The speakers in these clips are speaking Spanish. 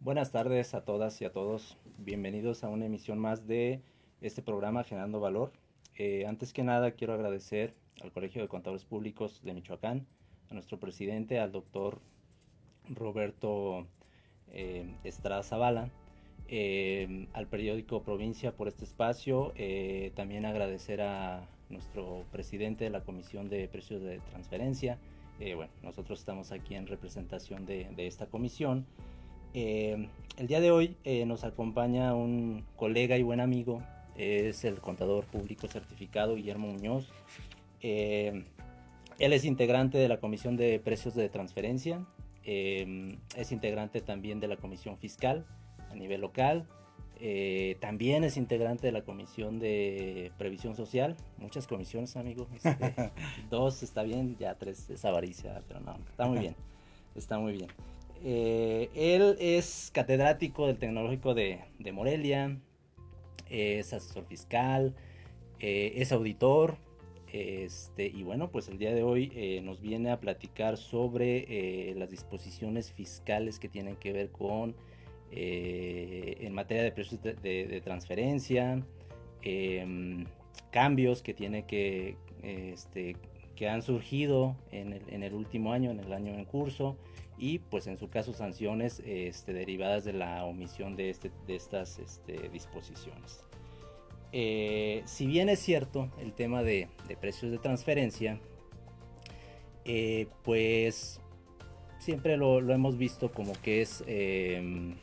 Buenas tardes a todas y a todos. Bienvenidos a una emisión más de este programa Generando Valor. Eh, antes que nada, quiero agradecer al Colegio de Contadores Públicos de Michoacán, a nuestro presidente, al doctor Roberto eh, Estrada Zavala, eh, al periódico Provincia por este espacio. también agradecer a nuestro presidente de la Comisión de Precios de Transferencia. bueno, nosotros estamos aquí en representación de, de esta comisión. Eh, el día de hoy eh, nos acompaña un colega y buen amigo, es el contador público certificado Guillermo Muñoz. Eh, él es integrante de la Comisión de Precios de Transferencia, es integrante también de la Comisión Fiscal a nivel local, también es integrante de la Comisión de Previsión Social, muchas comisiones, amigo. Este, dos está bien, ya tres es avaricia, pero no, está muy bien, está muy bien. Eh, él es catedrático del Tecnológico de, Morelia, es asesor fiscal, eh, es auditor. Este, y bueno, pues el día de hoy eh, nos viene a platicar sobre las disposiciones fiscales que tienen que ver con en materia de precios de, transferencia, em, cambios que tiene que, este, que han surgido en el, en el último año, en el año en curso y pues en su caso sanciones este, derivadas de la omisión de, este, de estas este, disposiciones. Eh, si bien es cierto el tema de, precios de transferencia, eh, pues siempre lo, hemos visto como que es em,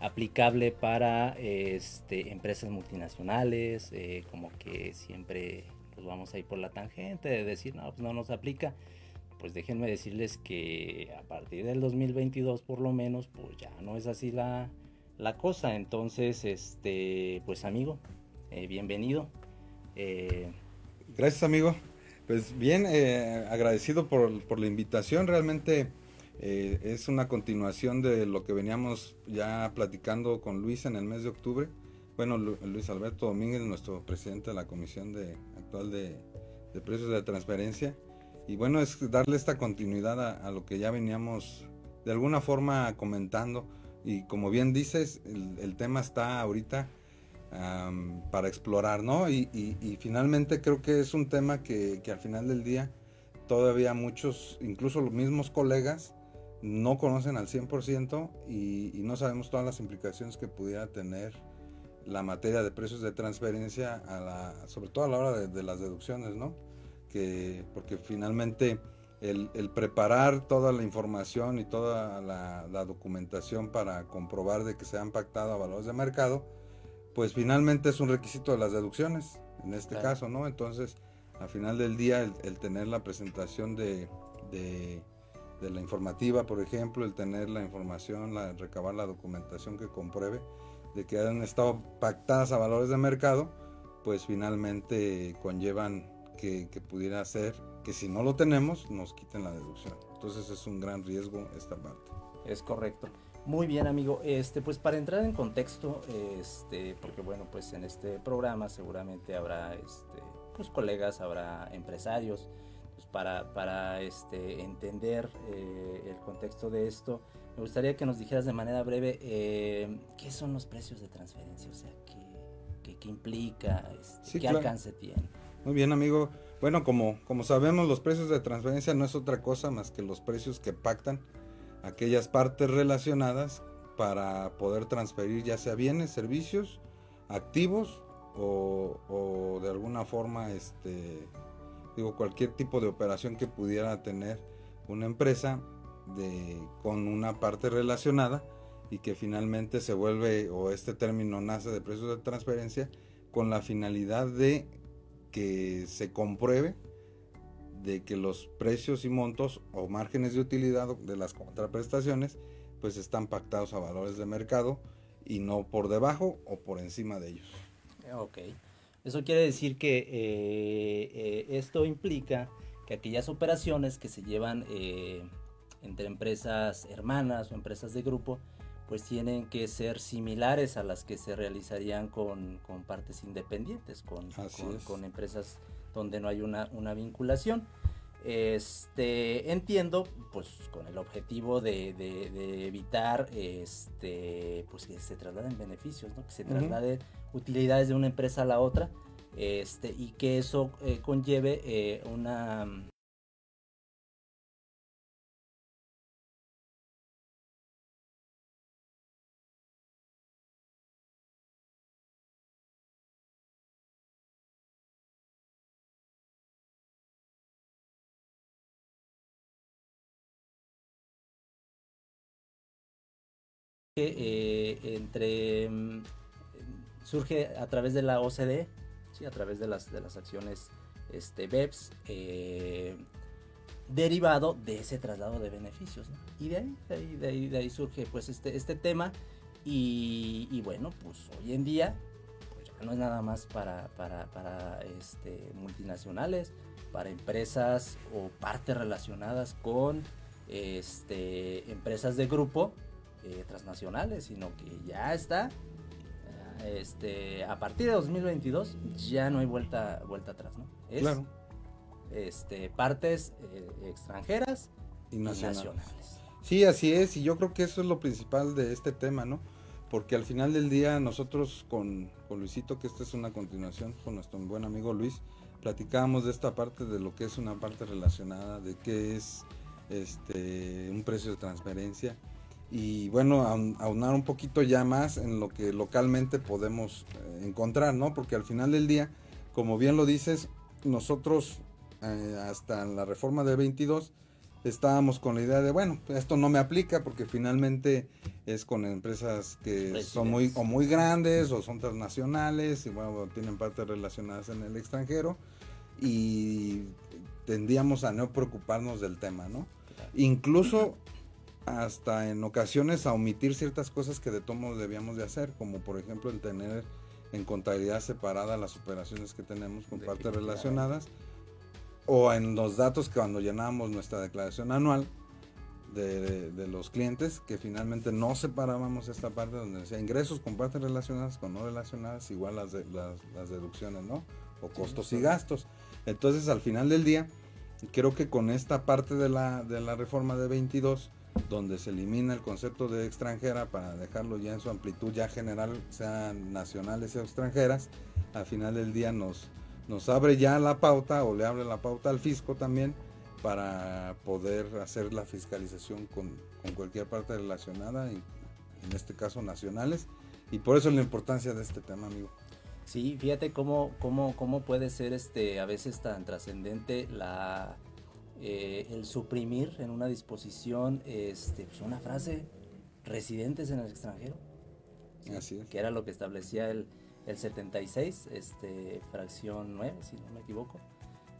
aplicable para este, empresas multinacionales, eh, como que siempre nos vamos a ir por la tangente de decir, no, pues no nos aplica pues déjenme decirles que a partir del 2022 por lo menos, pues ya no es así la, cosa. Entonces, este, pues amigo, eh, bienvenido. Eh, Gracias amigo. Pues bien, eh, agradecido por, la invitación. Realmente es una continuación de lo que veníamos ya platicando con Luis en el mes de octubre. Bueno, Luis Alberto Domínguez, nuestro presidente de la Comisión de, actual de, de Precios de Transferencia y bueno, es darle esta continuidad a, lo que ya veníamos de alguna forma comentando. Y como bien dices, el, tema está ahorita para explorar, ¿no? Y, finalmente creo que es un tema que, al final del día todavía muchos, incluso los mismos colegas, no conocen al 100% y, y, no sabemos todas las implicaciones que pudiera tener la materia de precios de transferencia, a la, sobre todo a la hora de las deducciones, ¿no? Porque finalmente el, preparar toda la información y toda la, documentación para comprobar de que se han pactado a valores de mercado, pues finalmente es un requisito de las deducciones, en este caso, ¿no? Entonces, al final del día, el, tener la presentación de, de, la informativa, por ejemplo, el tener la información, la, recabar la documentación que compruebe de que han estado pactadas a valores de mercado, pues finalmente conllevan que, pudiera ser que si no lo tenemos nos quiten la deducción. Entonces es un gran riesgo esta parte. Es correcto. Muy bien, amigo. Este, pues para entrar en contexto, este, porque bueno, pues en este programa seguramente habrá, este, pues colegas, habrá empresarios, pues para, para este, entender eh, el contexto de esto, me gustaría que nos dijeras de manera breve eh, qué son los precios de transferencia, o sea, qué, qué, implica, este, qué alcance tiene. Muy bien, amigo. Bueno, como, como sabemos, los precios de transferencia no es otra cosa más que los precios que pactan aquellas partes relacionadas para poder transferir ya sea bienes, servicios, activos o, de alguna forma, este, digo, cualquier tipo de operación que pudiera tener una empresa de, con una parte relacionada y que finalmente se vuelve o este término nace de precios de transferencia con la finalidad de que se compruebe de que los precios y montos o márgenes de utilidad de las contraprestaciones pues están pactados a valores de mercado y no por debajo o por encima de ellos. Ok. Eso quiere decir que eh, eh, esto implica que aquellas operaciones que se llevan eh, entre empresas hermanas o empresas de grupo, pues tienen que ser similares a las que se realizarían con, partes independientes, con, con, empresas donde no hay una, una vinculación. Este, entiendo, pues con el objetivo de, evitar este, pues que se trasladen beneficios, ¿no? que se trasladen utilidades de una empresa a la otra este, y que eso eh, conlleve eh, una Eh, entre mm, surge a través de la OCDE, ¿sí? a través de las, de las acciones este, BEPS, eh, derivado de ese traslado de beneficios. Y de ahí, de ahí, de ahí, surge pues este, este tema. Y, bueno, pues hoy en día pues no es nada más para, para, para este, multinacionales, para empresas o partes relacionadas con este, empresas de grupo eh, transnacionales, sino que ya está. Este, a partir de 2022 ya no hay vuelta, vuelta atrás, ¿no? Es, claro. Este, partes eh, extranjeras y nacionales. Sí, así es, y yo creo que eso es lo principal de este tema, ¿no? Porque al final del día nosotros con, con Luisito, que esta es una continuación con nuestro buen amigo Luis, platicábamos de esta parte de lo que es una parte relacionada, de qué es este un precio de transferencia y bueno, aunar un poquito ya más en lo que localmente podemos eh, encontrar, ¿no? Porque al final del día, como bien lo dices, nosotros eh, hasta la reforma de 22 estábamos con la idea de, bueno, esto no me aplica porque finalmente es con empresas que son muy o muy grandes o son transnacionales y bueno, tienen partes relacionadas en el extranjero y tendíamos a no preocuparnos del tema, ¿no? Incluso hasta en ocasiones a omitir ciertas cosas que de tomo debíamos de hacer, como por ejemplo el tener en contabilidad separada las operaciones que tenemos con partes relacionadas, o en los datos que cuando llenamos nuestra declaración anual de, los clientes, que finalmente no separábamos esta parte donde decía ingresos con partes relacionadas, con no relacionadas, igual las, las, deducciones, ¿no? O costos y gastos. Entonces al final del día, creo que con esta parte de la, de la reforma de 22, donde se elimina el concepto de extranjera para dejarlo ya en su amplitud ya general, sean nacionales o extranjeras, al final del día nos, nos abre ya la pauta o le abre la pauta al fisco también para poder hacer la fiscalización con, cualquier parte relacionada, en, en este caso nacionales, y por eso la importancia de este tema, amigo. Sí, fíjate cómo, cómo, cómo puede ser este a veces tan trascendente la eh, el suprimir en una disposición este, pues una frase residentes en el extranjero. Así Que era lo que establecía el, el 76, este, fracción 9, si no me equivoco.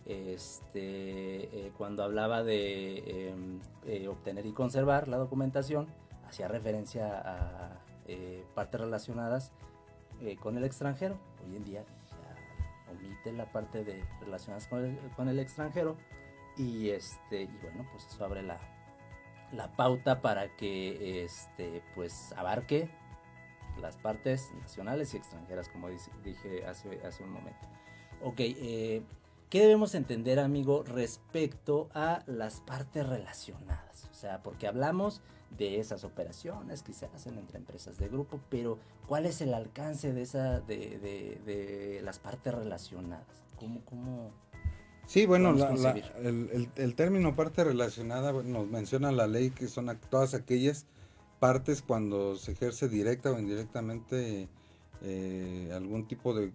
Este, eh, cuando hablaba de em, eh, obtener y conservar la documentación, hacía referencia a partes relacionadas con el extranjero. Hoy en día ya omite la parte de relacionadas con el, con el extranjero y este, y bueno, pues eso abre la, pauta para que este, pues abarque las partes nacionales y extranjeras, como dije hace, hace un momento. Ok, eh, ¿qué debemos entender, amigo, respecto a las partes relacionadas? O sea, porque hablamos de esas operaciones que se hacen entre empresas de grupo, pero ¿cuál es el alcance de, esa, de, de, de las partes relacionadas? ¿Cómo, cómo, Sí, bueno, el, término parte relacionada nos menciona la ley que son todas aquellas partes cuando se ejerce directa o indirectamente eh, algún tipo de,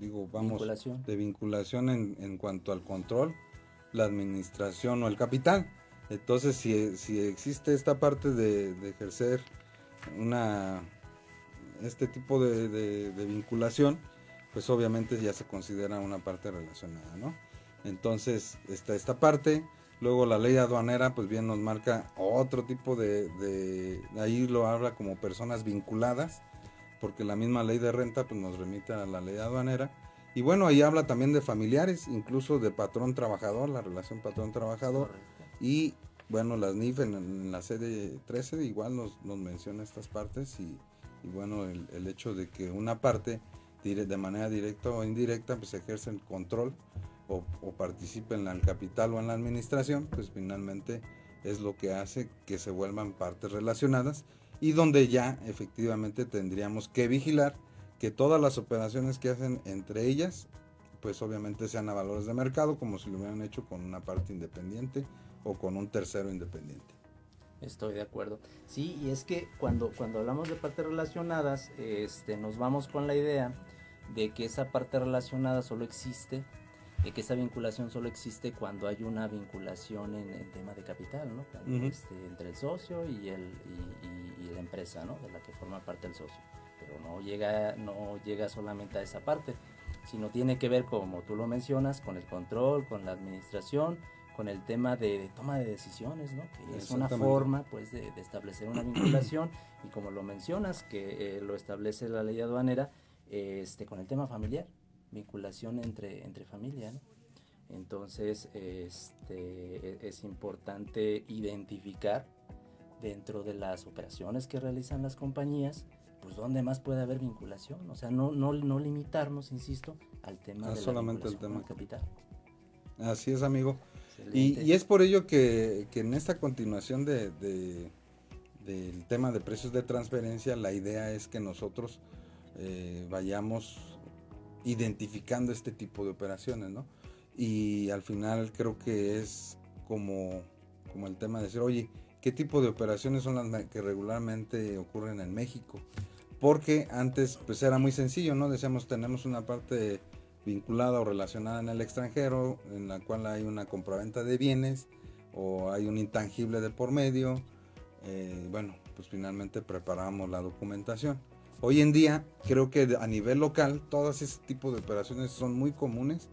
digo, vamos, vinculación. de vinculación en, cuanto al control, la administración o el capital. Entonces, si, si existe esta parte de, ejercer una este tipo de vinculación, pues obviamente ya se considera una parte relacionada, ¿no? Entonces está esta parte, Luego la ley aduanera, pues bien nos marca otro tipo de, de, ahí lo habla como personas vinculadas, porque la misma ley de renta pues nos remite a la ley aduanera. Y bueno, ahí habla también de familiares, incluso de patrón-trabajador, la relación patrón-trabajador. Y bueno, las NIF en, la sede 13 igual nos, nos menciona estas partes y, y bueno, el, el, hecho de que una parte de manera directa o indirecta pues ejerce el control o, o en el capital o en la administración, pues finalmente es lo que hace que se vuelvan partes relacionadas y donde ya efectivamente tendríamos que vigilar que todas las operaciones que hacen entre ellas, pues obviamente sean a valores de mercado, como si lo hubieran hecho con una parte independiente o con un tercero independiente. Estoy de acuerdo. Sí, y es que cuando, cuando hablamos de partes relacionadas, este, nos vamos con la idea de que esa parte relacionada solo existe, de que esa vinculación solo existe cuando hay una vinculación en el tema de capital, ¿no? Este, entre el socio y, el, y, la empresa, ¿no? De la que forma parte el socio. Pero no llega, no llega solamente a esa parte, sino tiene que ver, como tú lo mencionas, con el control, con la administración, con el tema de, toma de decisiones, ¿no? Que es una forma, pues, de, establecer una vinculación y como lo mencionas, que eh, lo establece la ley aduanera, este, con el tema familiar, vinculación entre, entre familia, Entonces, este, e, es importante identificar dentro de las operaciones que realizan las compañías, pues dónde más puede haber vinculación, o sea, no, no, no limitarnos, insisto, al tema de solamente el tema capital. Así es, amigo. Y, y, es por ello que, que en esta continuación de, de, del tema de precios de transferencia, la idea es que nosotros eh, vayamos identificando este tipo de operaciones, ¿no? Y al final creo que es como, como el tema de decir, oye, ¿qué tipo de operaciones son las que regularmente ocurren en México? Porque antes pues era muy sencillo, ¿no? Decíamos, tenemos una parte vinculada o relacionada en el extranjero, en la cual hay una compraventa de bienes o hay un intangible de por medio. Eh, bueno, pues finalmente preparamos la documentación. Hoy en día creo que a nivel local todos ese tipo de operaciones son muy comunes,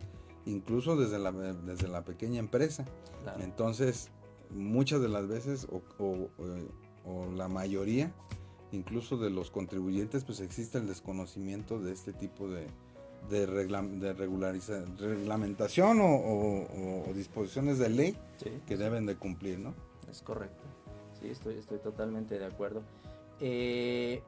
incluso desde la, desde la pequeña empresa. Entonces, muchas de las veces o, la mayoría, incluso de los contribuyentes, pues existe el desconocimiento de este tipo de, de, de reglamentación o, disposiciones de ley que deben de cumplir, ¿no? Es correcto. Sí, estoy, estoy totalmente de acuerdo. Eh,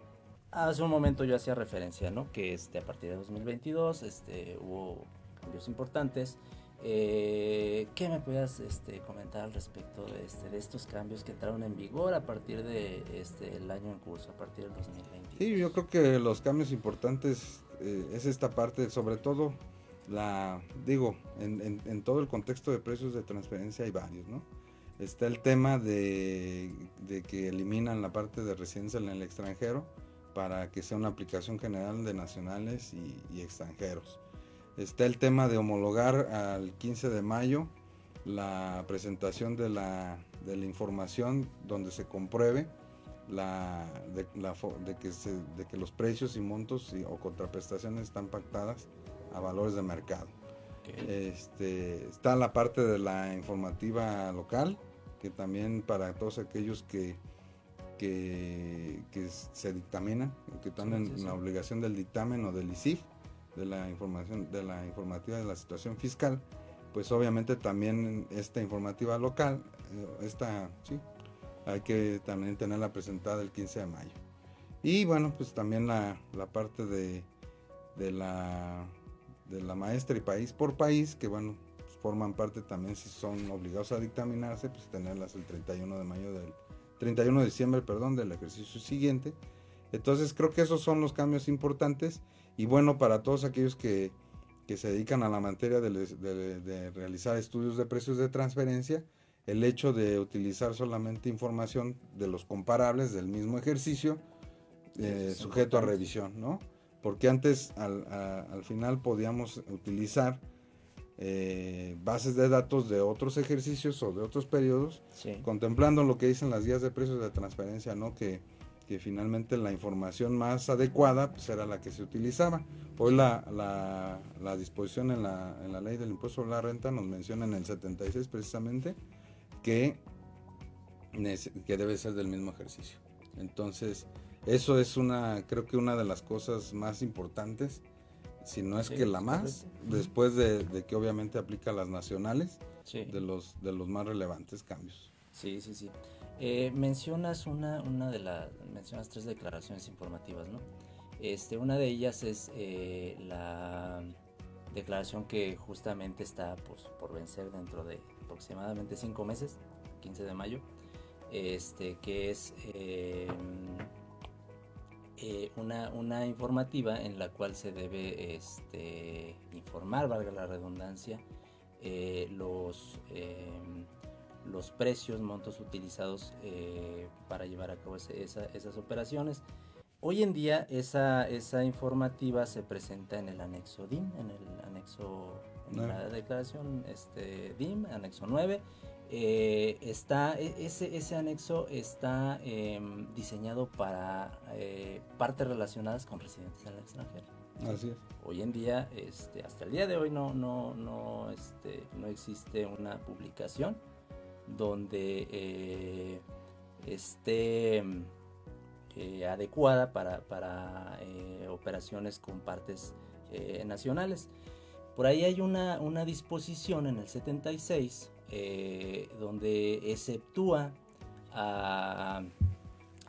Hace un momento yo hacía referencia, ¿no? Que este, a partir de 2022 este, hubo cambios importantes. Eh, ¿Qué me puedas este, comentar al respecto de, este, de estos cambios que entraron en vigor a partir de este, el año en curso, a partir del 2020? Sí, yo creo que los cambios importantes eh, es esta parte, sobre todo la, digo, en, en, todo el contexto de precios de transferencia hay varios, ¿no? Está el tema de, de que eliminan la parte de residencia en el extranjero, para que sea una aplicación general de nacionales y, extranjeros. Está el tema de homologar al 15 de mayo la presentación de la, de la información donde se compruebe la, de, que de, que los precios y montos o contraprestaciones están pactadas a valores de mercado. Este, está la parte de la informativa local, que también para todos aquellos que que, se dictaminan, que están en la obligación del dictamen o del ICIF, de la información, de la informativa de la situación fiscal, pues obviamente también esta informativa local, eh, esta, sí, hay que también tenerla presentada el 15 de mayo. Y bueno, pues también la, la parte de, de, la, de la maestra y país por país, que bueno, pues forman parte también si son obligados a dictaminarse, pues tenerlas el 31 de mayo del 31 de diciembre, perdón, del ejercicio siguiente. Entonces creo que esos son los cambios importantes y bueno, para todos aquellos que, se dedican a la materia de, realizar estudios de precios de transferencia, el hecho de utilizar solamente información de los comparables del mismo ejercicio, eh, sujeto a revisión, ¿no? Porque antes al, al final podíamos utilizar eh, bases de datos de otros ejercicios o de otros periodos, contemplando lo que dicen las guías de precios de transferencia, ¿no? Que, que finalmente la información más adecuada pues, era la que se utilizaba. Hoy la, la, disposición en la, en la ley del impuesto sobre la renta nos menciona en el 76 precisamente que, que debe ser del mismo ejercicio. Entonces, eso es una, creo que una de las cosas más importantes, si no es que la más, después de, que obviamente aplica las nacionales, de, los, de los más relevantes cambios. Sí, sí, sí. Eh, mencionas una, una de las, mencionas tres declaraciones informativas, ¿no? Este, una de ellas es eh, la declaración que justamente está pues, por vencer dentro de aproximadamente cinco meses, 15 de mayo, este, que es eh, eh, una, una, informativa en la cual se debe este, informar, valga la redundancia, eh, los, los precios, montos utilizados para llevar a cabo esas operaciones. Hoy en día esa, esa informativa se presenta en el anexo DIM, en el anexo, en la declaración este, DIM, anexo 9. Eh, está, e, ese, ese anexo está em, diseñado para eh, partes relacionadas con residentes en el extranjero. Así es. Hoy en día, este, hasta el día de hoy no, no, no, este, no existe una publicación donde eh, esté eh, adecuada para, para operaciones con partes nacionales. Por ahí hay una, una disposición en el 76 donde exceptúa a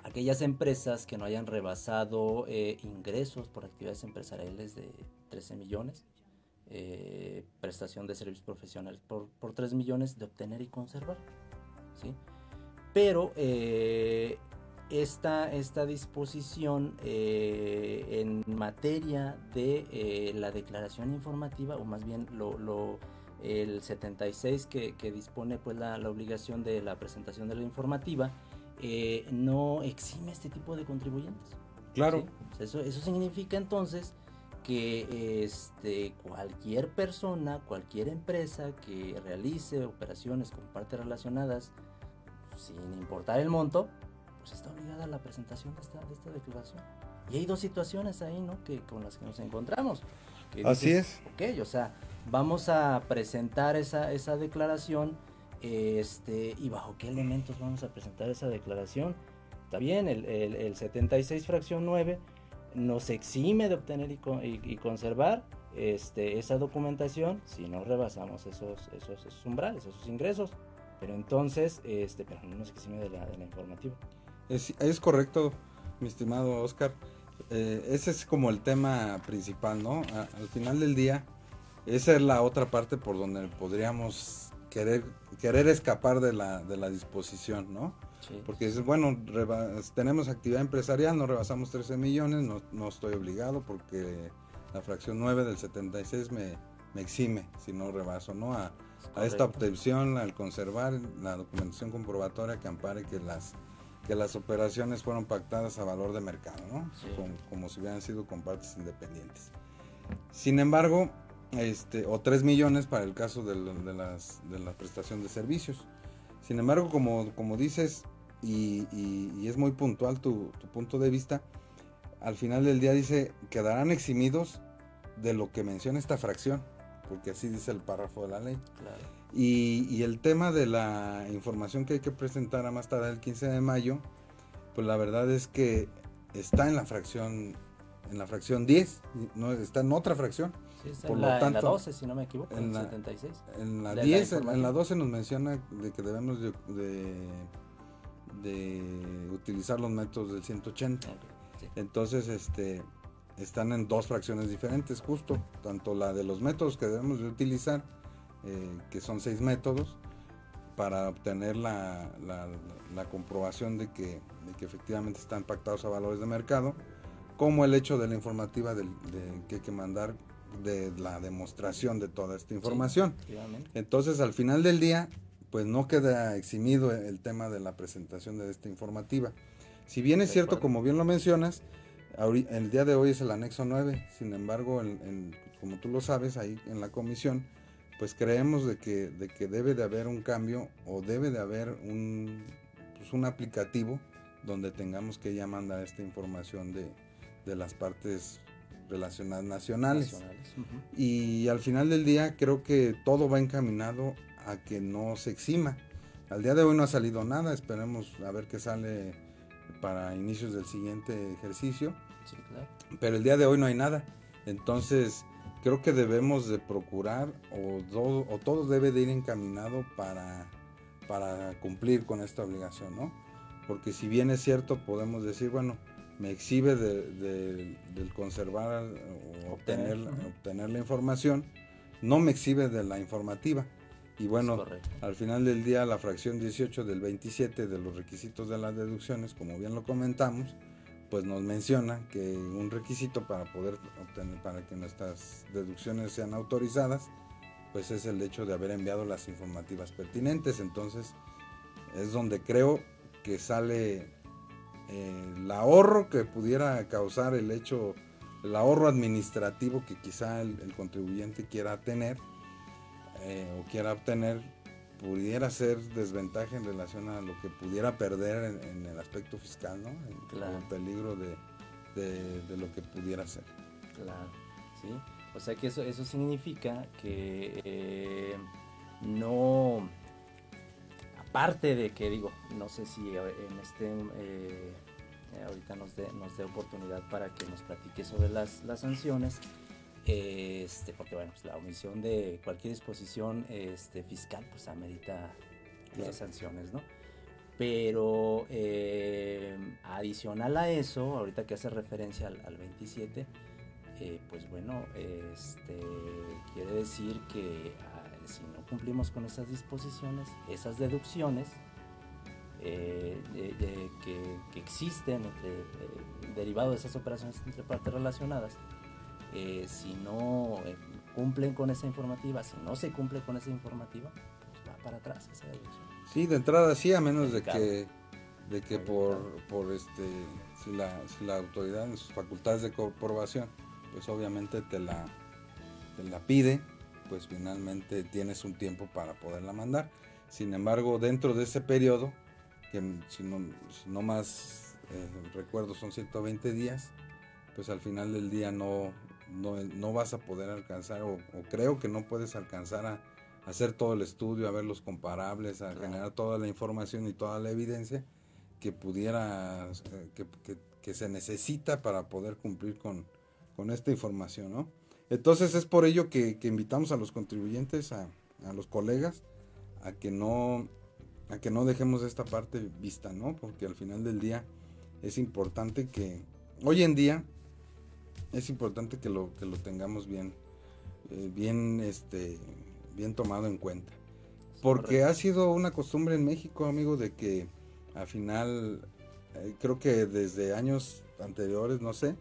aquellas empresas que no hayan rebasado ingresos por actividades empresariales de 13 millones, prestación de servicios profesionales por, por 3 millones de obtener y conservar. ¿sí? Pero esta, esta disposición eh, en materia de eh, la declaración informativa, o más bien lo, el 76 que, dispone pues la, obligación de la presentación de la informativa, eh, no exime este tipo de contribuyentes. Claro. Eso, eso significa entonces que este, cualquier persona, cualquier empresa que realice operaciones con partes relacionadas, sin importar el monto, pues, está obligada a la presentación de esta, de esta declaración. Y hay dos situaciones ahí, ¿no? Que, con las que nos encontramos. Así es. Ok, o sea, vamos a presentar esa, esa declaración este, y bajo qué elementos vamos a presentar esa declaración. Está bien, el, el, 76 fracción 9 nos exime de obtener y, y, conservar este, esa documentación si no rebasamos esos, esos, esos, umbrales, esos ingresos. Pero entonces, este, pero no nos exime de la, de la informativa. Es, correcto, mi estimado Oscar. Eh, ese es como el tema principal, ¿no? al final del día, esa es la otra parte por donde podríamos querer, querer escapar de la, de la disposición, ¿no? Porque es bueno, tenemos actividad empresarial, no rebasamos 13 millones, no, no, estoy obligado porque la fracción 9 del 76 me, me exime si no rebaso, ¿no? A, a esta obtención, al conservar la documentación comprobatoria que ampare que las que las operaciones fueron pactadas a valor de mercado, ¿no? Como, si hubieran sido con partes independientes. Sin embargo, este, o 3 millones para el caso de, las, de la prestación de servicios. Sin embargo, como, como dices, y, es muy puntual tu, tu, punto de vista, al final del día dice, quedarán eximidos de lo que menciona esta fracción, porque así dice el párrafo de la ley. Claro. Y, el tema de la información que hay que presentar a más tarde el 15 de mayo, pues la verdad es que está en la fracción en la fracción 10, no está en otra fracción. Sí, está Por en, la, tanto, 12, si no me equivoco, en, la, 76. En la 10, en la 12 nos menciona de que debemos de, de, utilizar los métodos del 180. Entonces, este están en dos fracciones diferentes, justo, tanto la de los métodos que debemos de utilizar eh, que son seis métodos, para obtener la, la, comprobación de que, de que, efectivamente están pactados a valores de mercado, como el hecho de la informativa de, que hay que mandar de la demostración de toda esta información. Entonces, al final del día, pues no queda eximido el tema de la presentación de esta informativa. Si bien es cierto, como bien lo mencionas, el día de hoy es el anexo 9, sin embargo, como tú lo sabes, ahí en la comisión pues creemos de que, de que debe de haber un cambio o debe de haber un, pues un aplicativo donde tengamos que ya mandar esta información de, las partes relacionadas nacionales. Y al final del día creo que todo va encaminado a que no se exima. Al día de hoy no ha salido nada, esperemos a ver qué sale para inicios del siguiente ejercicio. Sí, claro. Pero el día de hoy no hay nada. Entonces, creo que debemos de procurar o todo, o todo debe de ir encaminado para, para cumplir con esta obligación, ¿no? Porque si bien es cierto, podemos decir, bueno, me exhibe de, del conservar o obtener, obtener la información, no me exhibe de la informativa. Y bueno, al final del día la fracción 18 del 27 de los requisitos de las deducciones, como bien lo comentamos, pues nos menciona que un requisito para poder obtener, para que nuestras deducciones sean autorizadas, pues es el hecho de haber enviado las informativas pertinentes. Entonces, es donde creo que sale eh, el ahorro que pudiera causar el hecho, el ahorro administrativo que quizá el contribuyente quiera tener eh, o quiera obtener pudiera ser desventaja en relación a lo que pudiera perder en, el aspecto fiscal, ¿no? el peligro de, lo que pudiera ser. Claro, sí. O sea que eso, eso significa que eh, no, aparte de que digo, no sé si en este, eh, ahorita nos dé nos dé oportunidad para que nos platique sobre las, las sanciones, este, porque bueno, pues la omisión de cualquier disposición este, fiscal pues amerita esas sanciones, ¿no? Pero eh, adicional a eso, ahorita que hace referencia al, 27, eh, pues bueno, este, quiere decir que si no cumplimos con esas disposiciones, esas deducciones eh, que, existen entre, derivado de esas operaciones entre partes relacionadas, eh, si no eh, cumplen con esa informativa, si no se cumple con esa informativa, pues va para atrás esa Sí, de entrada sí, a menos de que, de que por, por este, si la, si la autoridad en sus facultades de comprobación, pues obviamente te la, te la pide, pues finalmente tienes un tiempo para poderla mandar. Sin embargo, dentro de ese periodo, que si no, no más eh, recuerdo son 120 días, pues al final del día no, no, vas a poder alcanzar, o, creo que no puedes alcanzar a, hacer todo el estudio, a ver los comparables, a generar toda la información y toda la evidencia que pudiera, eh, que, se necesita para poder cumplir con, esta información, ¿no? Entonces es por ello que, invitamos a los contribuyentes, a, a, los colegas, a que no a que no dejemos esta parte vista, ¿no? Porque al final del día es importante que hoy en día es importante que lo, que lo tengamos bien, eh, bien, este, bien tomado en cuenta. Porque ha sido una costumbre en México, amigo, de que al final, eh, creo que desde años anteriores, no sé,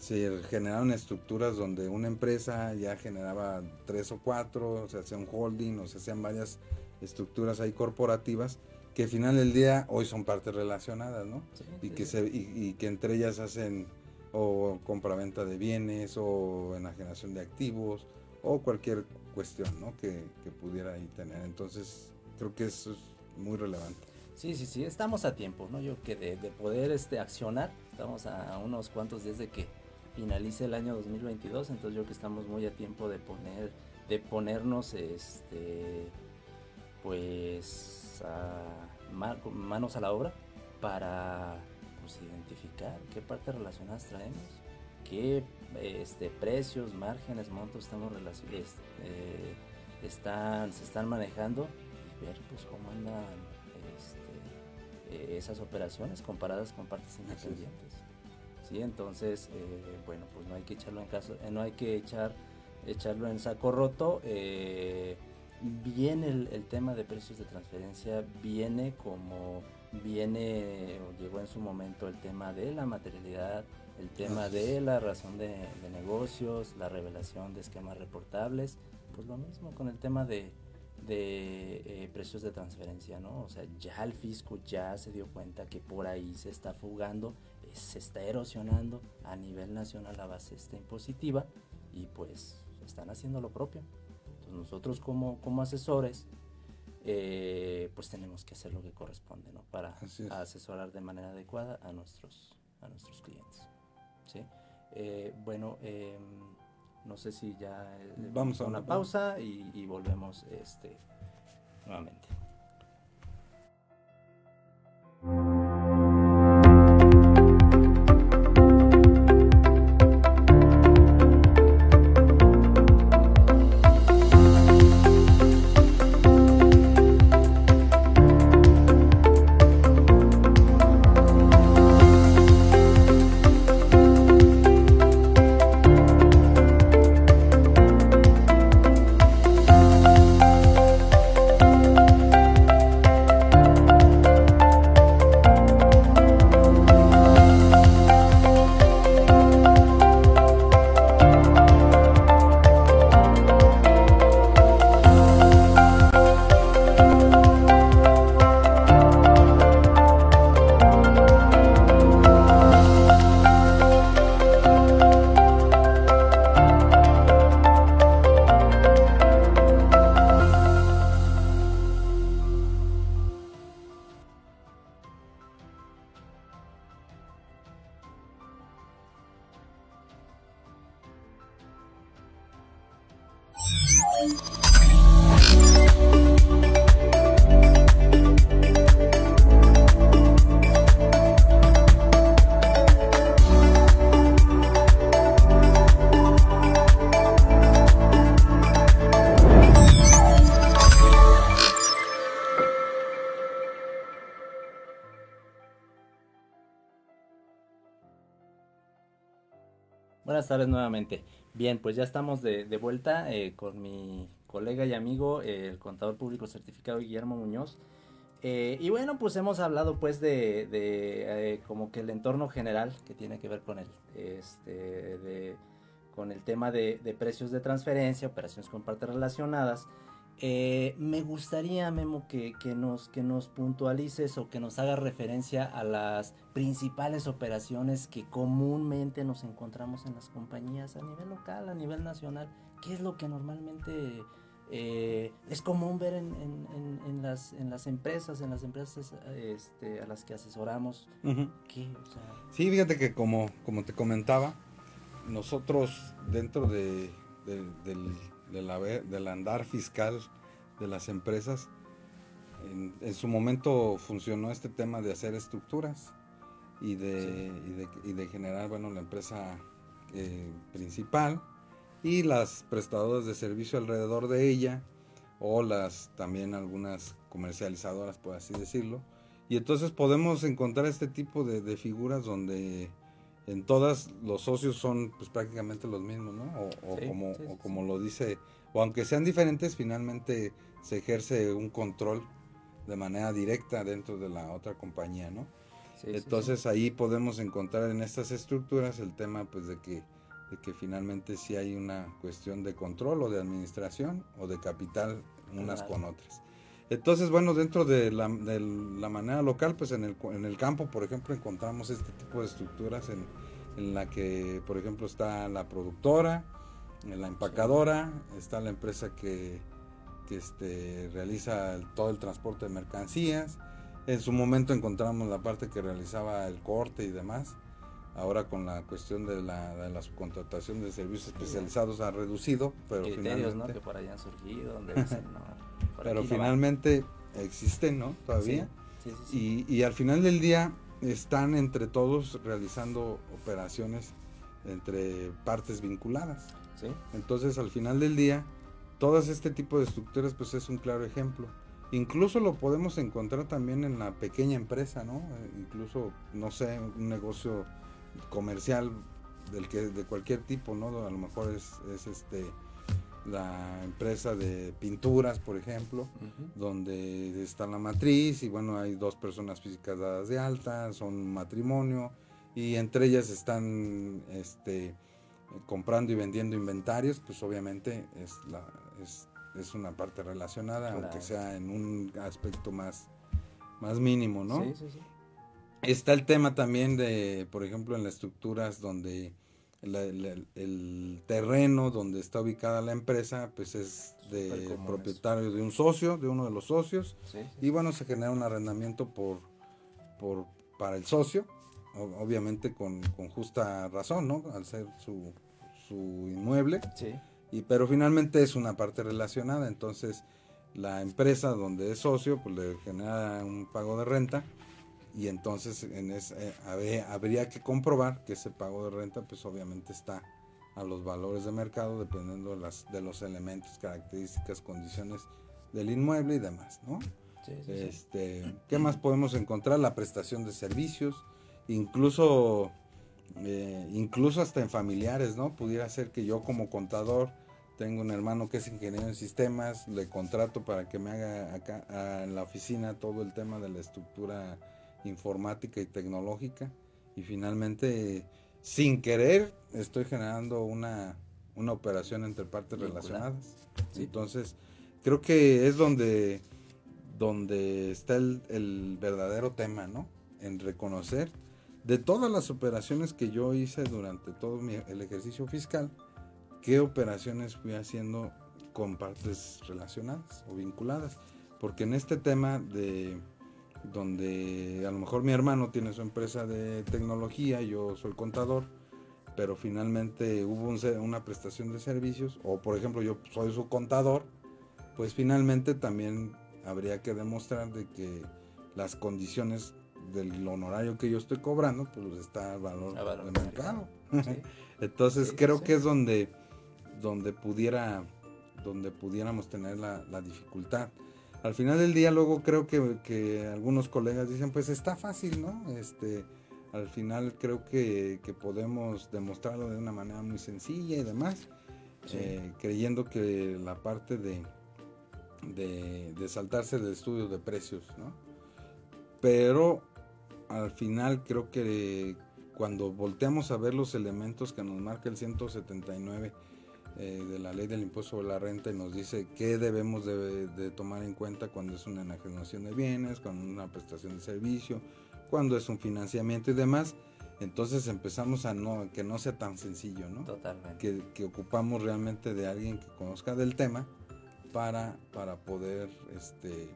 se generaron estructuras donde una empresa ya generaba tres o cuatro, o se hacía un holding, o se hacían varias estructuras ahí corporativas que al final del día hoy son partes relacionadas, ¿no? y, que se, y que entre ellas hacen o compraventa de bienes o enajenación de activos o cualquier cuestión ¿no? que, pudiera ahí tener. Entonces creo que eso es muy relevante. Sí, sí, sí, estamos a tiempo, ¿no? Yo que de, poder este, accionar, estamos a, unos cuantos días de que finalice el año 2022, entonces yo que estamos muy a tiempo de poner, de ponernos, este, pues, manos a la obra para pues, identificar qué partes relacionadas traemos, qué este, precios, márgenes, montos estamos eh, están, se están manejando y ver pues cómo andan este, eh, esas operaciones comparadas con partes independientes. ¿Sí? Entonces, eh, bueno, pues no hay que echarlo en caso, no hay que echar echarlo en saco roto. viene el tema de precios de transferencia, viene como viene o llegó en su momento el tema de la materialidad, el tema de la razón de, negocios, la revelación de esquemas reportables, pues lo mismo con el tema de, de eh, precios de transferencia, ¿no? O sea, ya el fisco ya se dio cuenta que por ahí se está fugando, se está erosionando a nivel nacional la base esta impositiva y pues están haciendo lo propio. Entonces nosotros como, como asesores eh, pues tenemos que hacer lo que corresponde, ¿no? Para asesorar de manera adecuada a nuestros, a nuestros clientes. ¿sí? Eh, bueno, em, no sé si ya vamos a una pausa y, volvemos este, nuevamente. Buenas tardes nuevamente. Bien, pues ya estamos de, vuelta eh, con mi colega y amigo, el contador público certificado Guillermo Muñoz. Eh, y bueno, pues hemos hablado pues de, de eh, como que el entorno general que tiene que ver con el, este, con el tema de precios de transferencia, operaciones con partes relacionadas. Eh, me gustaría, Memo, que, nos, que nos puntualices o que nos hagas referencia a las principales operaciones que comúnmente nos encontramos en las compañías a nivel local, a nivel nacional. ¿Qué es lo que normalmente eh, es común ver en, las, en las empresas, en las empresas este, a las que asesoramos? Sí, fíjate que como, como te comentaba, nosotros dentro de, del del andar fiscal de las empresas, en, su momento funcionó este tema de hacer estructuras y de, y de, generar bueno, la empresa eh, principal y las prestadoras de servicio alrededor de ella o las también algunas comercializadoras, por así decirlo. Y entonces podemos encontrar este tipo de, de figuras donde en todas los socios son pues prácticamente los mismos, ¿no? O, como, como lo dice, o aunque sean diferentes, finalmente se ejerce un control de manera directa dentro de la otra compañía, ¿no? Entonces ahí podemos encontrar en estas estructuras el tema pues de que, de que finalmente sí hay una cuestión de control o de administración o de capital unas con otras. Entonces, bueno, dentro de la, de la, manera local, pues en el, en el campo, por ejemplo, encontramos este tipo de estructuras en, en la que, por ejemplo, está la productora, la empacadora, está la empresa que, que este, realiza todo el transporte de mercancías. En su momento encontramos la parte que realizaba el corte y demás. Ahora con la cuestión de la, de la subcontratación de servicios especializados ha reducido, pero Criterios, ¿no? Que por ahí han surgido, donde dicen, no, pero finalmente existen, ¿no? Todavía. y, y, al final del día están entre todos realizando operaciones entre partes vinculadas. Entonces, al final del día, todas este tipo de estructuras, pues es un claro ejemplo. Incluso lo podemos encontrar también en la pequeña empresa, ¿no? Eh, incluso, no sé, un negocio comercial del que de cualquier tipo, ¿no? A lo mejor es, es este la empresa de pinturas, por ejemplo, donde está la matriz y bueno, hay dos personas físicas dadas de alta, son matrimonio y entre ellas están este, comprando y vendiendo inventarios, pues obviamente es, la, es, es una parte relacionada, aunque sea en un aspecto más, más mínimo, ¿no? Sí, sí, sí. Está el tema también de, por ejemplo, en las estructuras donde el terreno donde está ubicada la empresa, pues es de propietario de un socio, de uno de los socios, y bueno, se genera un arrendamiento por, por para el socio, obviamente con, justa razón, ¿no? Al ser su, su inmueble, y pero finalmente es una parte relacionada, entonces la empresa donde es socio, pues le genera un pago de renta, y entonces en eh, habría que comprobar que ese pago de renta pues obviamente está a los valores de mercado dependiendo de, las, de los elementos, características, condiciones del inmueble y demás, ¿no? este, ¿Qué más podemos encontrar? La prestación de servicios, incluso, eh, incluso hasta en familiares, ¿no? Pudiera ser que yo como contador tengo un hermano que es ingeniero en sistemas, le contrato para que me haga acá en la oficina todo el tema de la estructura informática y tecnológica y finalmente sin querer estoy generando una, una operación entre partes relacionadas. Entonces creo que es donde, donde está el, el, verdadero tema, ¿no? En reconocer de todas las operaciones que yo hice durante todo mi, el ejercicio fiscal, qué operaciones fui haciendo con partes relacionadas o vinculadas. Porque en este tema de donde a lo mejor mi hermano tiene su empresa de tecnología, yo soy contador, pero finalmente hubo una prestación de servicios, o por ejemplo yo soy su contador, pues finalmente también habría que demostrar de que las condiciones del honorario que yo estoy cobrando, pues está al valor, del mercado. Entonces creo que es donde, donde pudiera, donde pudiéramos tener la, dificultad. Al final del día luego creo que, que, algunos colegas dicen, pues está fácil, ¿no? Este, al final creo que, podemos demostrarlo de una manera muy sencilla y demás, eh, creyendo que la parte de, de, saltarse el estudio de precios, ¿no? Pero al final creo que cuando volteamos a ver los elementos que nos marca el 179 eh, de la ley del impuesto sobre la renta y nos dice qué debemos de, de tomar en cuenta cuando es una enajenación de bienes, cuando es una prestación de servicio, cuando es un financiamiento y demás, entonces empezamos a no, que no sea tan sencillo, ¿no? Totalmente. Que, ocupamos realmente de alguien que conozca del tema para, para poder este,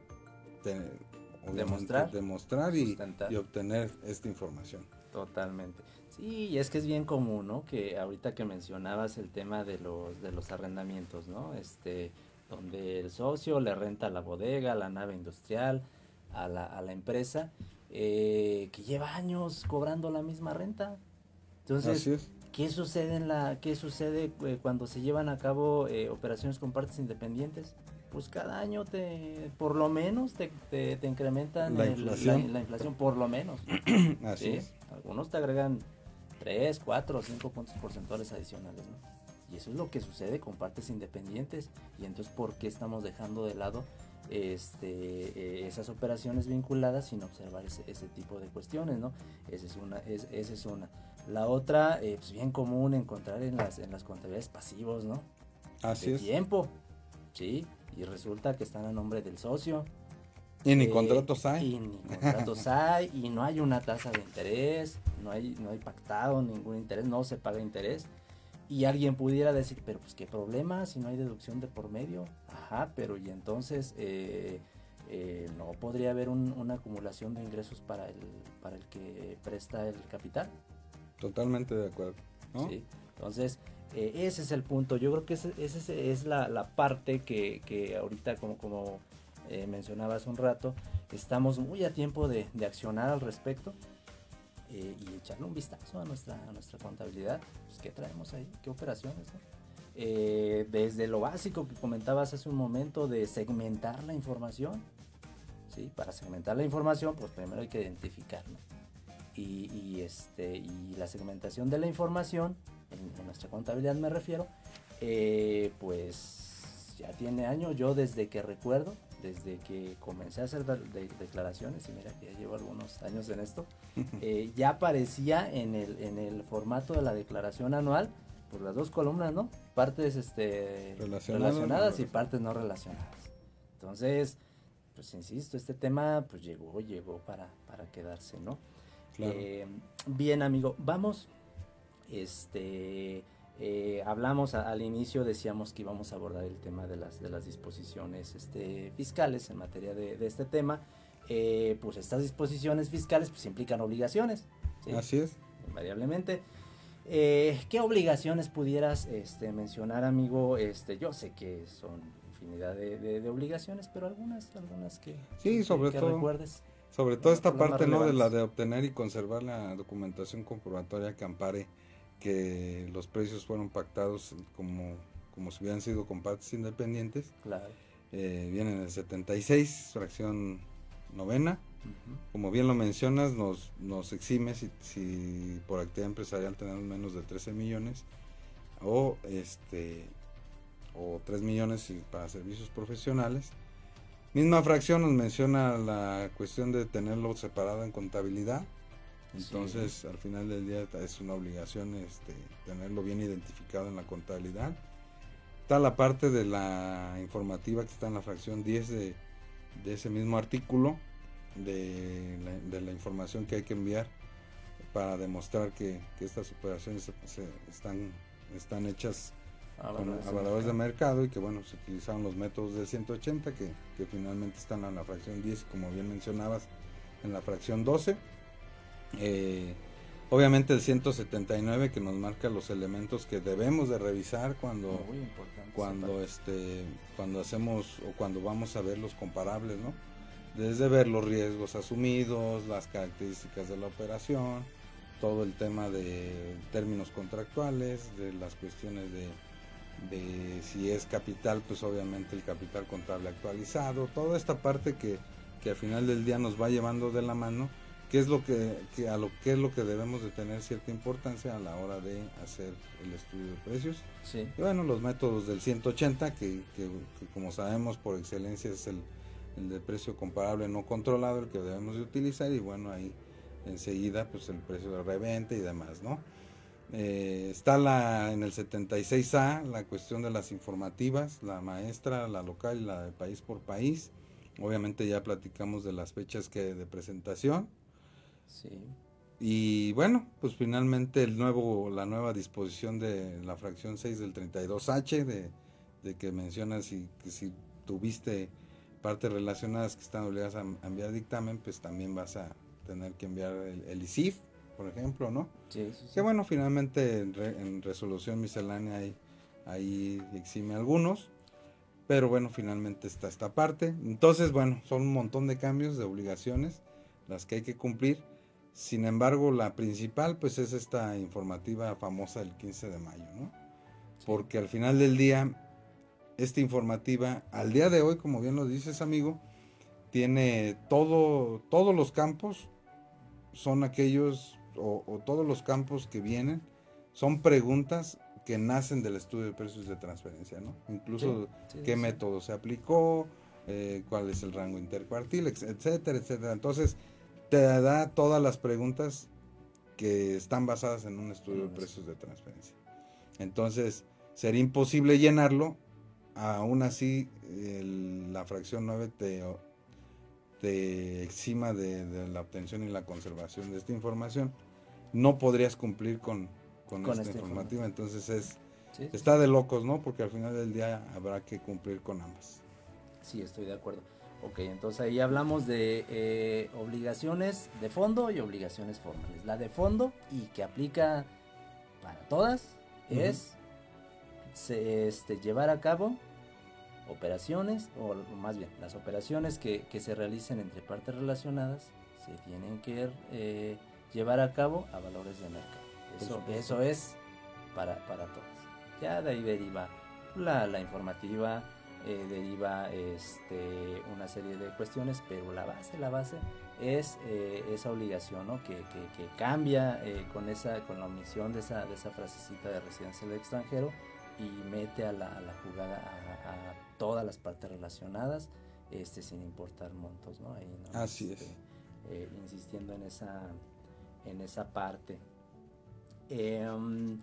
demostrar, demostrar y, y, obtener esta información. Totalmente. Sí, y es que es bien común, ¿no? Que ahorita que mencionabas el tema de los, de los arrendamientos, ¿no? Este, donde el socio le renta la bodega, la nave industrial, a la, a la empresa eh, que lleva años cobrando la misma renta. Entonces, ¿qué sucede en la, qué sucede eh, cuando se llevan a cabo eh, operaciones con partes independientes? Pues cada año te, por lo menos te, te, incrementan la, inflación. La, inflación, por lo menos. Así Algunos te agregan 3, 4 o 5 puntos porcentuales adicionales, Y eso es lo que sucede con partes independientes. Y entonces, ¿por qué estamos dejando de lado este, eh, esas operaciones vinculadas sin observar ese, tipo de cuestiones, ¿no? Esa es una. Es, esa es una. La otra, eh, pues bien común encontrar en las, en las contabilidades pasivos, ¿no? Así de tiempo, ¿sí? Y resulta que están a nombre del socio. Y ni eh, contratos hay. Y ni contratos hay, y no hay una tasa de interés, no hay, no hay pactado ningún interés, no se paga interés. Y alguien pudiera decir, pero pues qué problema si no hay deducción de por medio. Ajá, pero y entonces eh, eh, no podría haber una acumulación de ingresos para el, para el que presta el capital. Totalmente de acuerdo. Sí, entonces eh, ese es el punto. Yo creo que esa ese es la, la, parte que, que, ahorita, como, como mencionaba hace un rato, estamos muy a tiempo de, de accionar al respecto. Eh, y echarle un vistazo a nuestra, a nuestra contabilidad. Pues, ¿Qué traemos ahí? ¿Qué operaciones? Eh, desde lo básico que comentabas hace un momento de segmentar la información. ¿sí? Para segmentar la información, pues primero hay que identificarlo. Y, y, este, y la segmentación de la información, en, nuestra contabilidad me refiero, eh, pues ya tiene años, yo desde que recuerdo, desde que comencé a hacer declaraciones, y mira que ya llevo algunos años en esto, eh, ya aparecía en el, en el formato de la declaración anual, por las dos columnas, ¿no? Partes este, relacionadas, y partes no relacionadas. Entonces, pues insisto, este tema pues llegó, llegó para, para quedarse, ¿no? Eh, bien, amigo, vamos, este eh, hablamos al inicio, decíamos que íbamos a abordar el tema de las, de las disposiciones este, fiscales en materia de, este tema. Eh, pues estas disposiciones fiscales pues implican obligaciones. Así es. Invariablemente. Eh, ¿Qué obligaciones pudieras este, mencionar, amigo? Este, yo sé que son infinidad de, obligaciones, pero algunas, algunas que, sí, sobre todo, recuerdes. Sobre todo esta parte, ¿no? De la de obtener y conservar la documentación comprobatoria que ampare que los precios fueron pactados como, como si hubieran sido con partes independientes. Claro. Eh, viene en el 76, fracción novena. Como bien lo mencionas, nos, nos exime si, si, por actividad empresarial tenemos menos de 13 millones o este o 3 millones para servicios profesionales. Misma fracción nos menciona la cuestión de tenerlo separado en contabilidad entonces, al final del día es una obligación este, tenerlo bien identificado en la contabilidad. Está la parte de la informativa que está en la fracción 10 de, ese mismo artículo, de la, información que hay que enviar para demostrar que, estas operaciones están, están hechas a valores, de, mercado. y que bueno, se utilizaron los métodos del 180 que, que finalmente están en la fracción 10 como bien mencionabas en la fracción 12 eh, Obviamente el 179 que nos marca los elementos que debemos de revisar cuando cuando este cuando hacemos o cuando vamos a ver los comparables, ¿no? Desde ver los riesgos asumidos, las características de la operación, todo el tema de términos contractuales, de las cuestiones de, de si es capital, pues obviamente el capital contable actualizado, toda esta parte que, que al final del día nos va llevando de la mano qué es lo que, a lo que es lo que debemos de tener cierta importancia a la hora de hacer el estudio de precios. Sí. Y bueno, los métodos del 180, que, que, como sabemos por excelencia es el, el, de precio comparable no controlado, el que debemos de utilizar, y bueno, ahí enseguida pues el precio de reventa y demás, ¿no? Eh, está la, en el 76A la cuestión de las informativas, la maestra, la local y la de país por país. Obviamente ya platicamos de las fechas que de presentación. Sí. Y bueno, pues finalmente el nuevo, la nueva disposición de la fracción 6 del 32H, de, de que mencionas si, que si tuviste partes relacionadas que están obligadas a, enviar dictamen, pues también vas a tener que enviar el, ICIF, por ejemplo, ¿no? Sí, sí, Que bueno, finalmente en, resolución miscelánea ahí, ahí exime algunos, pero bueno, finalmente está esta parte. Entonces, bueno, son un montón de cambios, de obligaciones, las que hay que cumplir sin embargo, la principal pues es esta informativa famosa del 15 de mayo, ¿no? Porque al final del día, esta informativa, al día de hoy, como bien lo dices, amigo, tiene todo, todos los campos, son aquellos, o, todos los campos que vienen, son preguntas que nacen del estudio de precios de transferencia, ¿no? Incluso qué método se aplicó, eh, cuál es el rango intercuartil, etcétera, etcétera. Entonces, te da todas las preguntas que están basadas en un estudio de precios de transferencia. Entonces, sería imposible llenarlo, aún así la fracción 9 te, te exima de, la obtención y la conservación de esta información. No podrías cumplir con, esta, informativa, entonces es, está de locos, ¿no? Porque al final del día habrá que cumplir con ambas. Sí, estoy de acuerdo. Ok, entonces ahí hablamos de eh, obligaciones de fondo y obligaciones formales. La de fondo y que aplica para todas es este, llevar a cabo operaciones, o más bien, las operaciones que, se realicen entre partes relacionadas se tienen que eh, llevar a cabo a valores de mercado. Eso, eso es para, para todas. Ya de ahí deriva la, la informativa, eh, deriva este, una serie de cuestiones, pero la base, la base es eh, esa obligación ¿no? que, que, cambia eh, con, esa, con la omisión de esa, de esa frasecita de residencia del extranjero y mete a la, a la jugada a, todas las partes relacionadas este, sin importar montos. ¿no? Ahí, Así es. Este, insistiendo en esa, en esa parte. Em,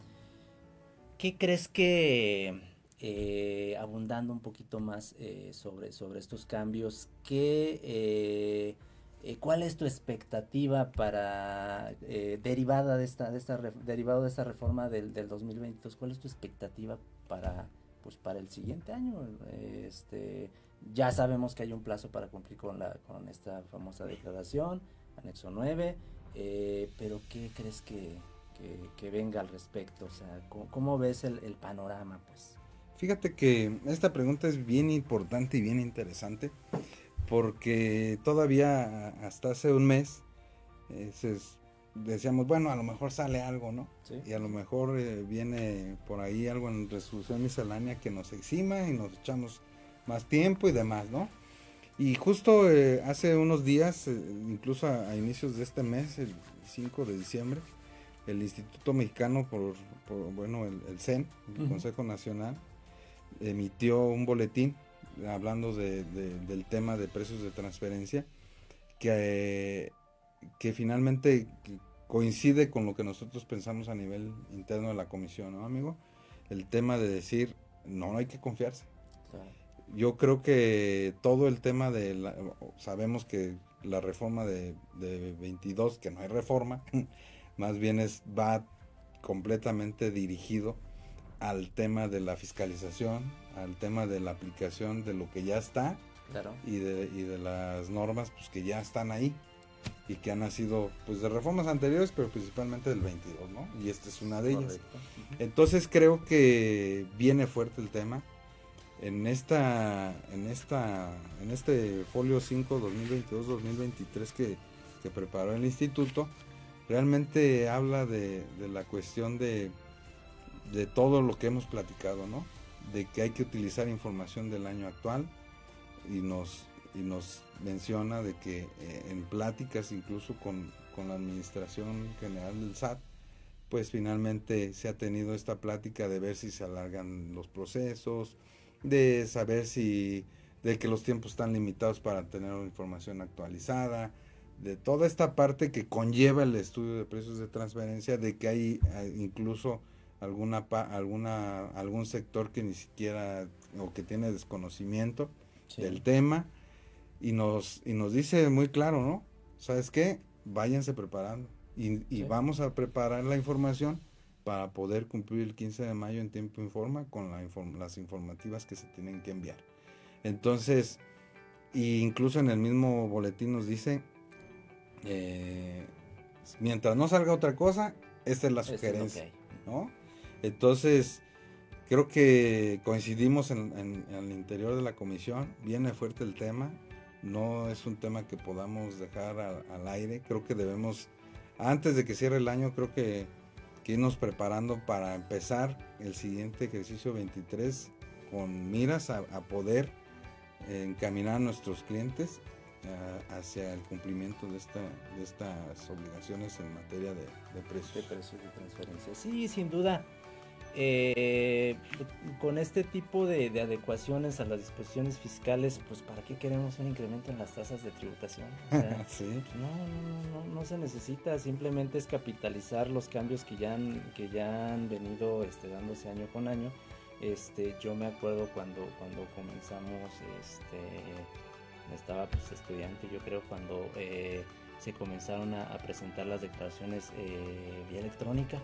¿Qué crees que eh, abundando un poquito más eh, sobre, sobre estos cambios, ¿qué, eh, ¿cuál es tu expectativa para derivada de esta, de esta derivado de esta reforma del, del 2022? ¿Cuál es tu expectativa para, pues, para el siguiente año? Este, ya sabemos que hay un plazo para cumplir con, la, con esta famosa declaración, anexo 9, pero ¿qué crees que, que, venga al respecto? O sea, ¿cómo, ves el, el panorama? Pues? Fíjate que esta pregunta es bien importante y bien interesante porque todavía hasta hace un mes eh, decíamos, bueno, a lo mejor sale algo, ¿no? Y a lo mejor eh, viene por ahí algo en resolución miscelánea que nos exima y nos echamos más tiempo y demás, ¿no? Y justo eh, hace unos días, incluso a, inicios de este mes, el 5 de diciembre, el Instituto Mexicano por, bueno, el, CEN, el Consejo Nacional, emitió un boletín hablando de, del tema de precios de transferencia que, que finalmente coincide con lo que nosotros pensamos a nivel interno de la comisión, ¿no, amigo? El tema de decir, no, hay que confiarse. Yo creo que todo el tema de, la, sabemos que la reforma de, de 22, que no hay reforma, más bien es, va completamente dirigido al tema de la fiscalización, al tema de la aplicación de lo que ya está y, de, y de las normas pues, que ya están ahí. y que han nacido pues de reformas anteriores, pero principalmente del 22, ¿no? Y esta es una de ellas. Entonces creo que viene fuerte el tema. En esta en esta en este folio 5 2022-2023 que, que preparó el instituto, realmente habla de, de la cuestión de, de todo lo que hemos platicado, ¿no? De que hay que utilizar información del año actual y nos y nos menciona de que eh, en pláticas incluso con, la Administración General del SAT, pues finalmente se ha tenido esta plática de ver si se alargan los procesos, de saber si, de que los tiempos están limitados para tener información actualizada, de toda esta parte que conlleva el estudio de precios de transferencia, de que hay incluso alguna, alguna, algún sector que ni siquiera o que tiene desconocimiento del tema y nos, y nos dice muy claro, ¿no? ¿Sabes qué? Váyanse preparando y, vamos a preparar la información para poder cumplir el 15 de mayo en tiempo informa con la las informativas que se tienen que enviar. Entonces, incluso en el mismo boletín nos dice, eh, mientras no salga otra cosa, esta es la sugerencia, ¿no? Entonces, creo que coincidimos en, el interior de la comisión, viene fuerte el tema, no es un tema que podamos dejar al, aire. Creo que debemos, antes de que cierre el año, creo que, irnos preparando para empezar el siguiente ejercicio 23 con miras a, poder encaminar a nuestros clientes eh, hacia el cumplimiento de, esta, de estas obligaciones en materia de, de precios. De precios de transferencia. Sí, sin duda eh, con este tipo de, adecuaciones a las disposiciones fiscales, pues ¿para qué queremos un incremento en las tasas de tributación? no, no, no, se necesita, simplemente es capitalizar los cambios que ya han, que ya han venido este, dándose año con año. Este, yo me acuerdo cuando, cuando comenzamos, este, estaba pues estudiante, yo creo, cuando eh, se comenzaron a, presentar las declaraciones eh, vía electrónica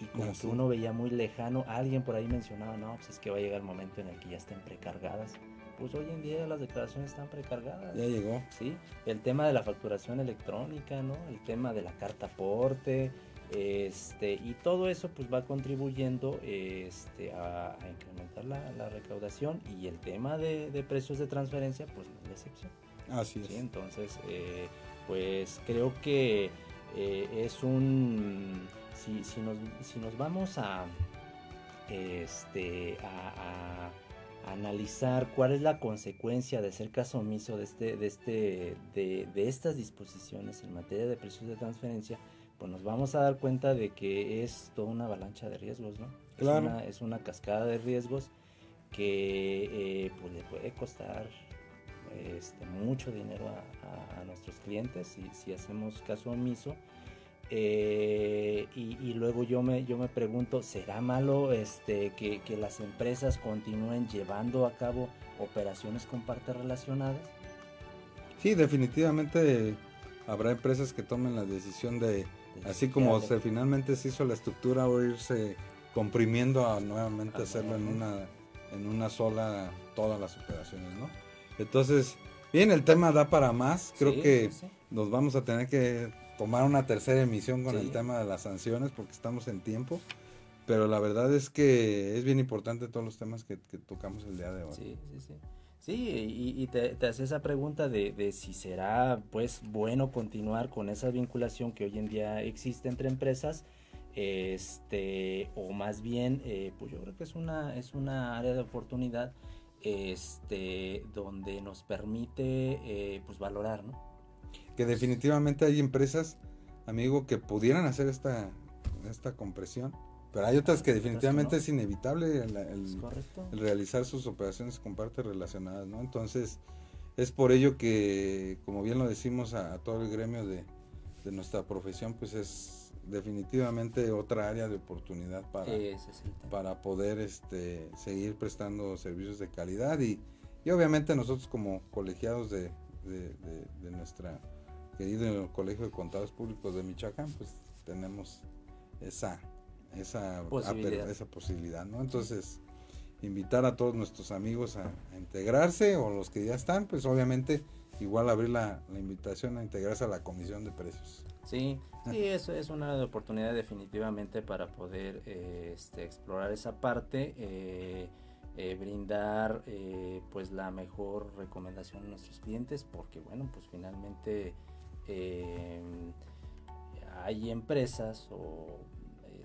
y como que uno veía muy lejano, alguien por ahí mencionaba, no, pues es que va a llegar el momento en el que ya estén precargadas. Pues hoy en día las declaraciones están precargadas. Ya llegó. Sí, el tema de la facturación electrónica, ¿no? El tema de la carta aporte, este, y todo eso pues va contribuyendo este, a, incrementar la, recaudación y el tema de, precios de transferencia pues no es la excepción. Así es. Entonces, eh, pues creo que eh, es un si, nos, vamos a, este, a, analizar cuál es la consecuencia de ser caso omiso de, este, de, este, de, estas disposiciones en materia de precios de transferencia, pues nos vamos a dar cuenta de que es toda una avalancha de riesgos, ¿no? Claro. Es, una, es una cascada de riesgos que eh, pues le puede costar este, mucho dinero a, nuestros clientes si, si hacemos caso omiso eh, y, luego yo me, yo me pregunto, ¿será malo este, que, las empresas continúen llevando a cabo operaciones con partes relacionadas? Sí, definitivamente habrá empresas que tomen la decisión de, así como se finalmente se hizo la estructura, o irse comprimiendo a nuevamente hacerlo en una, en una sola, todas las operaciones, ¿no? Entonces, bien, el tema da para más, creo que nos vamos a tener que tomar una tercera emisión con el tema de las sanciones porque estamos en tiempo. Pero la verdad es que es bien importante todos los temas que, tocamos el día de hoy. Sí, sí, sí. Sí, y, te, hace esa pregunta de, si será pues bueno continuar con esa vinculación que hoy en día existe entre empresas, este, o más bien, eh, pues yo creo que es una, es una área de oportunidad este, donde nos permite eh, pues valorar, ¿no? Que definitivamente hay empresas, amigo, que pudieran hacer esta, esta compresión. Pero hay otras que definitivamente es inevitable el, realizar sus operaciones con partes relacionadas, ¿no? Entonces, es por ello que, como bien lo decimos a, todo el gremio de, nuestra profesión, pues es definitivamente otra área de oportunidad para, para poder este, seguir prestando servicios de calidad y, y obviamente nosotros como colegiados de, de nuestra querido Colegio de Contadores Públicos de Michoacán, pues tenemos esa, esa posibilidad, esa posibilidad ¿no? Entonces, invitar a todos nuestros amigos a, integrarse o los que ya están, pues obviamente igual abrir la, invitación a integrarse a la comisión de precios. Sí, sí, eso es una oportunidad definitivamente para poder eh, este, explorar esa parte, eh, eh, brindar pues la mejor recomendación a nuestros clientes, porque bueno, pues finalmente hay empresas o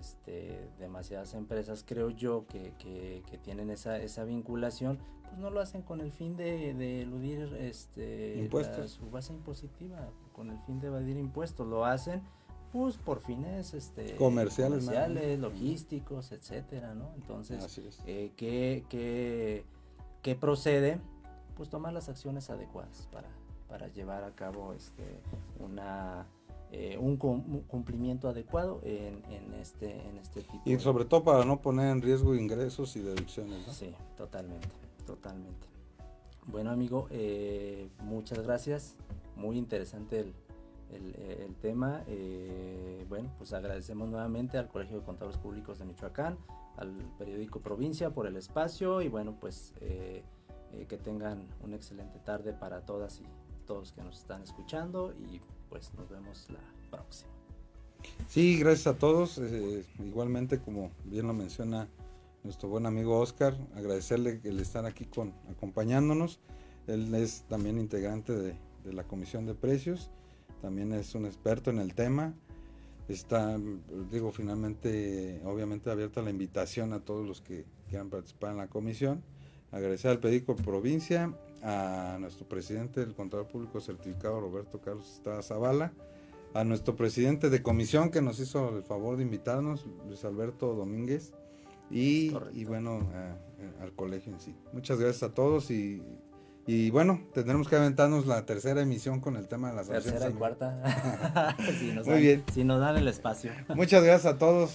este, demasiadas empresas, creo yo, que, tienen esa, esa vinculación, pues no lo hacen con el fin de, eludir este, su base impositiva, con el fin de evadir impuestos, lo hacen pues por fines este, comerciales, logísticos, etcétera, ¿no? Entonces, eh, ¿qué, qué, procede? Pues tomar las acciones adecuadas para, para llevar a cabo este, una eh, un, cumplimiento adecuado en, este, en este tipo. Y sobre todo para no poner en riesgo ingresos y deducciones. ¿no? Sí, totalmente, totalmente. Bueno amigo, eh, muchas gracias. Muy interesante el, el, tema. Eh, bueno, pues agradecemos nuevamente al Colegio de Contadores Públicos de Michoacán, al periódico Provincia por el espacio y bueno, pues que tengan una excelente tarde para todas y todos que nos están escuchando y pues nos vemos la próxima. Sí, gracias a todos. Eh, igualmente, como bien lo menciona nuestro buen amigo Oscar, agradecerle el estar aquí con acompañándonos. Él es también integrante de, la Comisión de Precios, también es un experto en el tema. Está, digo, finalmente, obviamente abierta la invitación a todos los que quieran participar en la comisión. Agradecer al Pedico Provincia a nuestro presidente del Contador Público Certificado, Roberto Carlos Estrada Zavala, a nuestro presidente de comisión que nos hizo el favor de invitarnos, Luis Alberto Domínguez, y, bueno, al colegio en sí. Muchas gracias a todos y, y, bueno, tendremos que aventarnos la tercera emisión con el tema de las Tercera y cuarta. Muy bien. Si nos dan el espacio. Muchas gracias a todos.